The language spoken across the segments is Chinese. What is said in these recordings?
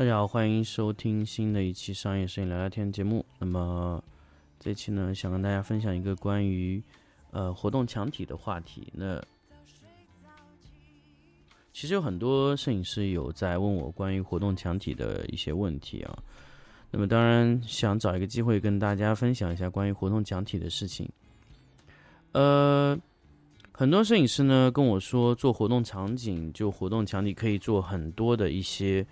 大家好，欢迎收听新的一期商业摄影聊聊天节目。那么这期呢，想跟大家分享一个关于呃活动墙体的话题。那其实有很多摄影师有在问我关于活动墙体的一些问题啊。那么当然想找一个机会跟大家分享一下关于活动墙体的事情。呃，很多摄影师呢跟我说，做活动场景就活动墙体可以做很多的一些。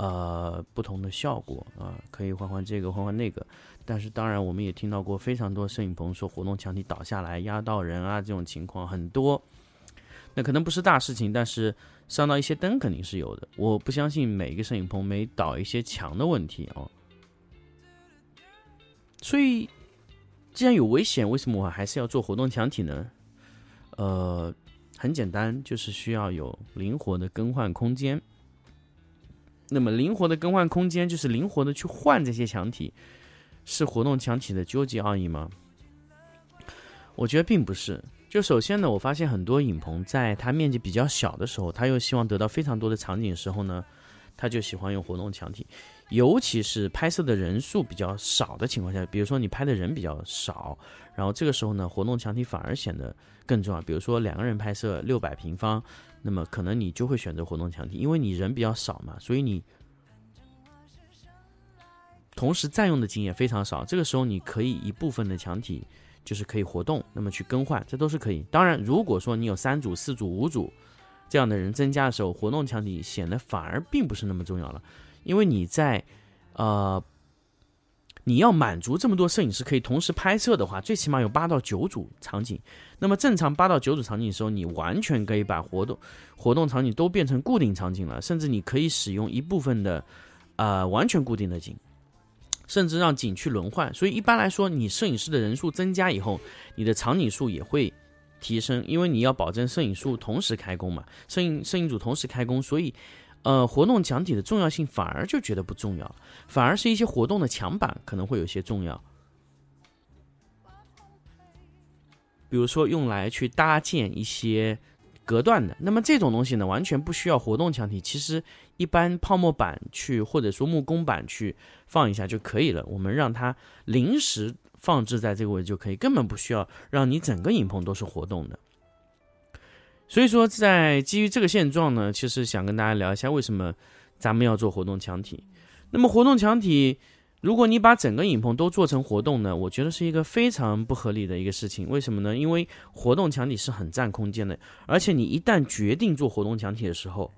呃，不同的效果啊、可以换换这个，换换那个。但是当然，我们也听到过非常多摄影棚说活动墙体倒下来压到人啊，这种情况很多。那可能不是大事情，但是伤到一些灯肯定是有的。我不相信每一个摄影棚没倒一些墙的问题哦。所以，既然有危险，为什么我还是要做活动墙体呢？呃，很简单，就是需要有灵活的更换空间。那么灵活的更换空间，就是灵活的去换这些墙体，是活动墙体的究极奥义吗？我觉得并不是。就首先呢，我发现很多影棚在它面积比较小的时候，它又希望得到非常多的场景时候呢，他就喜欢用活动墙体，尤其是拍摄的人数比较少的情况下，比如说你拍的人比较少，然后这个时候呢，活动墙体反而显得更重要。比如说两个人拍摄六百平方，那么可能你就会选择活动墙体，因为你人比较少嘛，所以你同时占用的景也非常少。这个时候你可以一部分的墙体就是可以活动，那么去更换，这都是可以。当然，如果说你有三组、四组、五组这样的人增加的时候，活动墙体显得反而并不是那么重要了，因为你在呃。你要满足这么多摄影师可以同时拍摄的话，最起码有八到九组场景。那么正常八到九组场景的时候，你完全可以把活动活动场景都变成固定场景了，甚至你可以使用一部分的呃完全固定的景，甚至让景区轮换。所以一般来说，你摄影师的人数增加以后，你的场景数也会提升，因为你要保证摄影数同时开工嘛，摄影摄影组同时开工，所以。呃，活动墙体的重要性反而就觉得不重要，反而是一些活动的墙板可能会有些重要。比如说用来去搭建一些隔断的，那么这种东西呢，完全不需要活动墙体，其实一般泡沫板去或者说木工板去放一下就可以了。我们让它临时放置在这个位置就可以，根本不需要让你整个影棚都是活动的。所以说，在基于这个现状呢，其实想跟大家聊一下，为什么咱们要做活动墙体。那么，活动墙体，如果你把整个影棚都做成活动呢，我觉得是一个非常不合理的一个事情。为什么呢？因为活动墙体是很占空间的，而且你一旦决定做活动墙体的时候，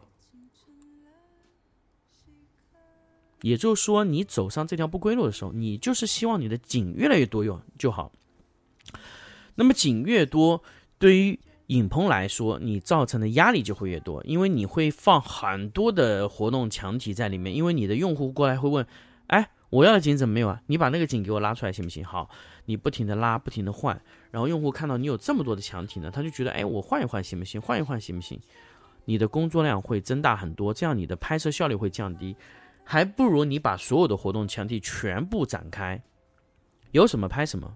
也就是说，你走上这条不归路的时候，你就是希望你的景越来越多用就好。那么景越多，对于影棚来说，你造成的压力就会越多，因为你会放很多的活动墙体在里面，因为你的用户过来会问，哎，我要的景怎么没有啊？你把那个景给我拉出来行不行？好，你不停的拉，不停的换，然后用户看到你有这么多的墙体呢，他就觉得，哎，我换一换行不行？换一换行不行？你的工作量会增大很多，这样你的拍摄效率会降低，还不如你把所有的活动墙体全部展开，有什么拍什么。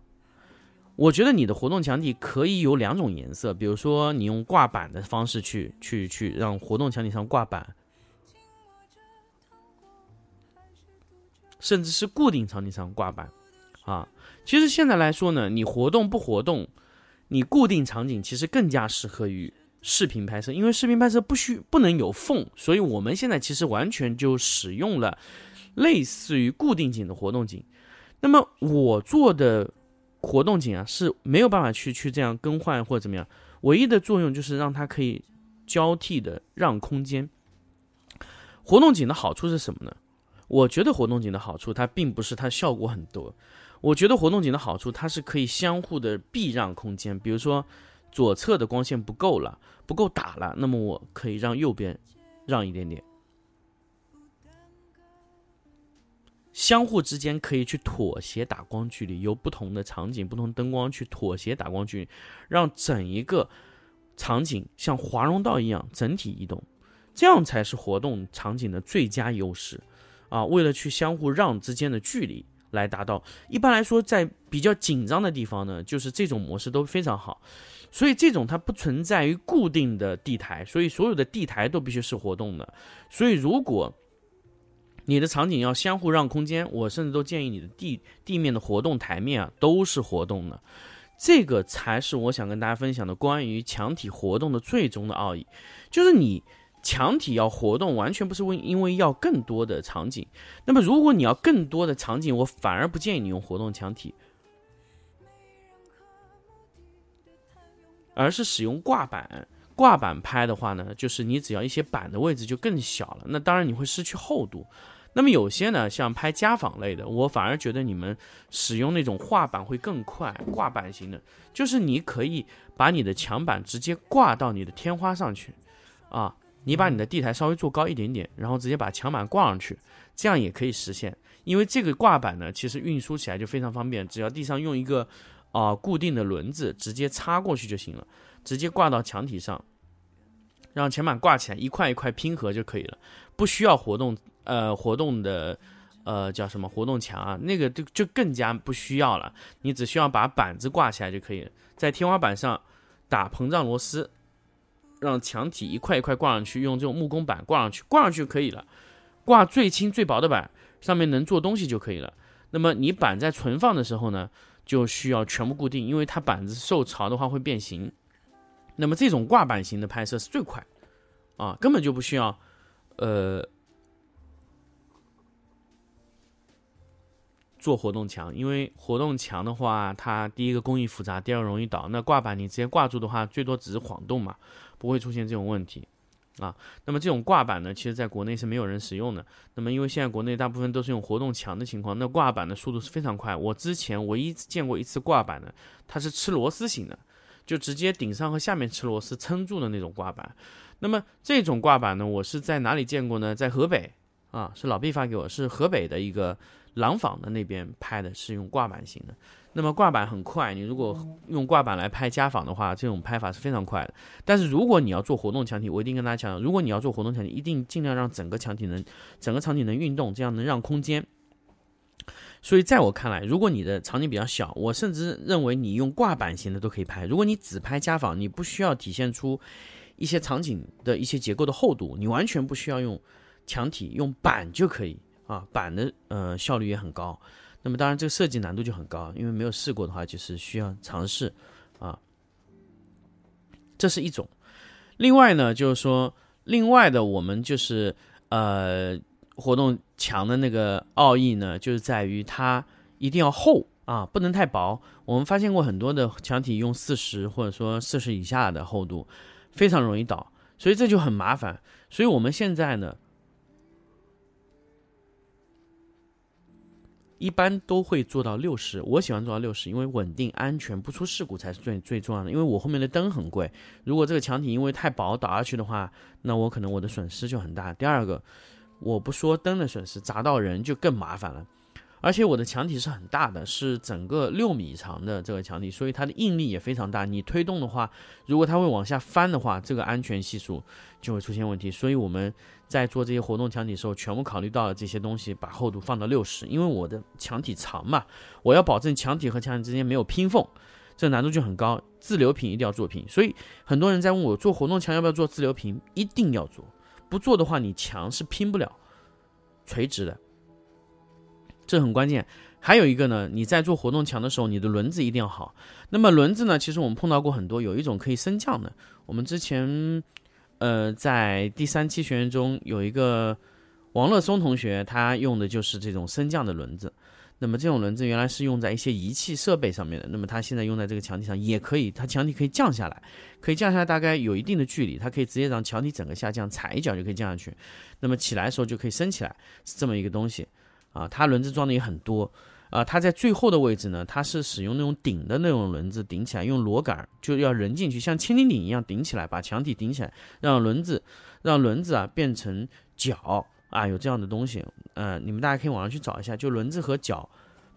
我觉得你的活动墙体可以有两种颜色，比如说你用挂板的方式去去去让活动墙体上挂板，甚至是固定场景上挂板，啊，其实现在来说呢，你活动不活动，你固定场景其实更加适合于视频拍摄，因为视频拍摄不需不能有缝，所以我们现在其实完全就使用了类似于固定景的活动景。那么我做的。活动景啊是没有办法去去这样更换或者怎么样，唯一的作用就是让它可以交替的让空间。活动景的好处是什么呢？我觉得活动井的好处，它并不是它效果很多。我觉得活动井的好处，它是可以相互的避让空间。比如说，左侧的光线不够了，不够打了，那么我可以让右边让一点点。相互之间可以去妥协打光距离，由不同的场景、不同灯光去妥协打光距离，让整一个场景像华容道一样整体移动，这样才是活动场景的最佳优势啊！为了去相互让之间的距离来达到，一般来说在比较紧张的地方呢，就是这种模式都非常好，所以这种它不存在于固定的地台，所以所有的地台都必须是活动的，所以如果。你的场景要相互让空间，我甚至都建议你的地地面的活动台面啊都是活动的，这个才是我想跟大家分享的关于墙体活动的最终的奥义，就是你墙体要活动，完全不是为因为要更多的场景。那么如果你要更多的场景，我反而不建议你用活动墙体，而是使用挂板。挂板拍的话呢，就是你只要一些板的位置就更小了，那当然你会失去厚度。那么有些呢，像拍家访类的，我反而觉得你们使用那种画板会更快。挂板型的，就是你可以把你的墙板直接挂到你的天花上去，啊，你把你的地台稍微做高一点点，然后直接把墙板挂上去，这样也可以实现。因为这个挂板呢，其实运输起来就非常方便，只要地上用一个啊固定的轮子直接插过去就行了，直接挂到墙体上，让墙板挂起来，一块一块拼合就可以了，不需要活动。呃，活动的，呃，叫什么活动墙啊？那个就就更加不需要了，你只需要把板子挂起来就可以了，在天花板上打膨胀螺丝，让墙体一块一块挂上去，用这种木工板挂上去，挂上去就可以了。挂最轻最薄的板，上面能做东西就可以了。那么你板在存放的时候呢，就需要全部固定，因为它板子受潮的话会变形。那么这种挂板型的拍摄是最快，啊，根本就不需要，呃。做活动墙，因为活动墙的话，它第一个工艺复杂，第二容易倒。那挂板你直接挂住的话，最多只是晃动嘛，不会出现这种问题啊。那么这种挂板呢，其实在国内是没有人使用的。那么因为现在国内大部分都是用活动墙的情况，那挂板的速度是非常快。我之前唯一见过一次挂板的，它是吃螺丝型的，就直接顶上和下面吃螺丝撑住的那种挂板。那么这种挂板呢，我是在哪里见过呢？在河北啊，是老毕发给我，是河北的一个。廊坊的那边拍的是用挂板型的，那么挂板很快，你如果用挂板来拍家访的话，这种拍法是非常快的。但是如果你要做活动墙体，我一定跟大家讲，如果你要做活动墙体，一定尽量让整个墙体能整个场景能运动，这样能让空间。所以在我看来，如果你的场景比较小，我甚至认为你用挂板型的都可以拍。如果你只拍家访，你不需要体现出一些场景的一些结构的厚度，你完全不需要用墙体，用板就可以。啊，板的呃效率也很高，那么当然这个设计难度就很高，因为没有试过的话，就是需要尝试啊。这是一种，另外呢，就是说，另外的我们就是呃活动墙的那个奥义呢，就是在于它一定要厚啊，不能太薄。我们发现过很多的墙体用四十或者说四十以下的厚度，非常容易倒，所以这就很麻烦。所以我们现在呢。一般都会做到六十，我喜欢做到六十，因为稳定、安全、不出事故才是最最重要的。因为我后面的灯很贵，如果这个墙体因为太薄倒下去的话，那我可能我的损失就很大。第二个，我不说灯的损失，砸到人就更麻烦了。而且我的墙体是很大的，是整个六米长的这个墙体，所以它的应力也非常大。你推动的话，如果它会往下翻的话，这个安全系数就会出现问题。所以我们在做这些活动墙体的时候，全部考虑到了这些东西，把厚度放到六十。因为我的墙体长嘛，我要保证墙体和墙体之间没有拼缝，这难度就很高。自流平一定要做平，所以很多人在问我做活动墙要不要做自流平，一定要做，不做的话你墙是拼不了垂直的。这很关键，还有一个呢，你在做活动墙的时候，你的轮子一定要好。那么轮子呢，其实我们碰到过很多，有一种可以升降的。我们之前，呃，在第三期学员中有一个王乐松同学，他用的就是这种升降的轮子。那么这种轮子原来是用在一些仪器设备上面的，那么它现在用在这个墙体上也可以，它墙体可以降下来，可以降下来大概有一定的距离，它可以直接让墙体整个下降，踩一脚就可以降下去。那么起来的时候就可以升起来，是这么一个东西啊。它轮子装的也很多啊。它在最后的位置呢，它是使用那种顶的那种轮子顶起来，用螺杆就要人进去，像千斤顶一样顶起来，把墙体顶起来，让轮子让轮子啊变成脚。啊，有这样的东西，呃，你们大家可以网上去找一下，就轮子和脚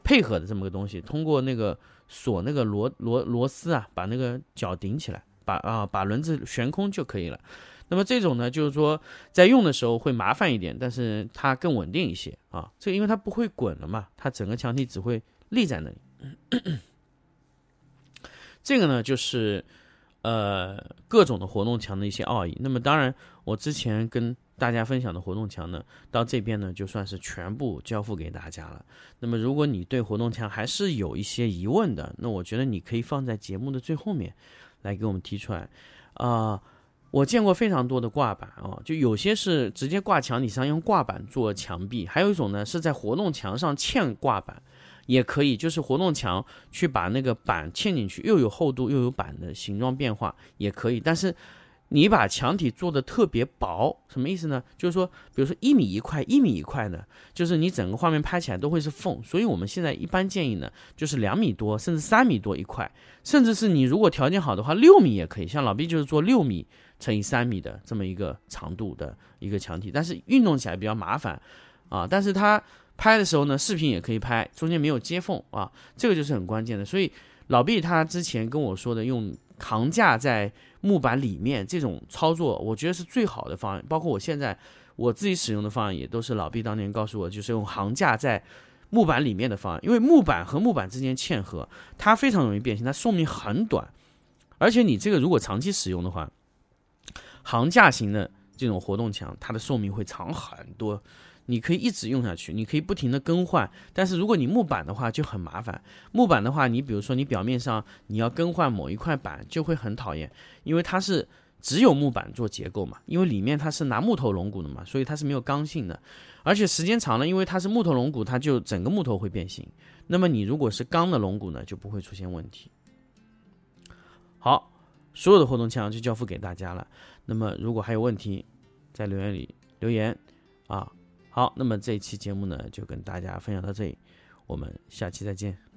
配合的这么个东西，通过那个锁那个螺螺螺丝啊，把那个脚顶起来，把啊把轮子悬空就可以了。那么这种呢，就是说在用的时候会麻烦一点，但是它更稳定一些啊。这因为它不会滚了嘛，它整个墙体只会立在那里。这个呢，就是呃各种的活动墙的一些奥义。那么当然，我之前跟大家分享的活动墙呢，到这边呢就算是全部交付给大家了。那么，如果你对活动墙还是有一些疑问的，那我觉得你可以放在节目的最后面来给我们提出来。啊，我见过非常多的挂板啊，就有些是直接挂墙体上用挂板做墙壁，还有一种呢是在活动墙上嵌挂板，也可以，就是活动墙去把那个板嵌进去，又有厚度又有板的形状变化也可以，但是。你把墙体做的特别薄，什么意思呢？就是说，比如说一米一块，一米一块呢，就是你整个画面拍起来都会是缝。所以我们现在一般建议呢，就是两米多，甚至三米多一块，甚至是你如果条件好的话，六米也可以。像老毕就是做六米乘以三米的这么一个长度的一个墙体，但是运动起来比较麻烦啊。但是它拍的时候呢，视频也可以拍，中间没有接缝啊，这个就是很关键的。所以老毕他之前跟我说的，用扛架在。木板里面这种操作，我觉得是最好的方案。包括我现在我自己使用的方案，也都是老毕当年告诉我，就是用行架在木板里面的方案。因为木板和木板之间嵌合，它非常容易变形，它寿命很短。而且你这个如果长期使用的话，行架型的这种活动墙，它的寿命会长很多。你可以一直用下去，你可以不停的更换。但是如果你木板的话就很麻烦。木板的话，你比如说你表面上你要更换某一块板，就会很讨厌，因为它是只有木板做结构嘛，因为里面它是拿木头龙骨的嘛，所以它是没有刚性的。而且时间长了，因为它是木头龙骨，它就整个木头会变形。那么你如果是钢的龙骨呢，就不会出现问题。好，所有的活动墙就交付给大家了。那么如果还有问题，在留言里留言啊。好，那么这一期节目呢，就跟大家分享到这里，我们下期再见。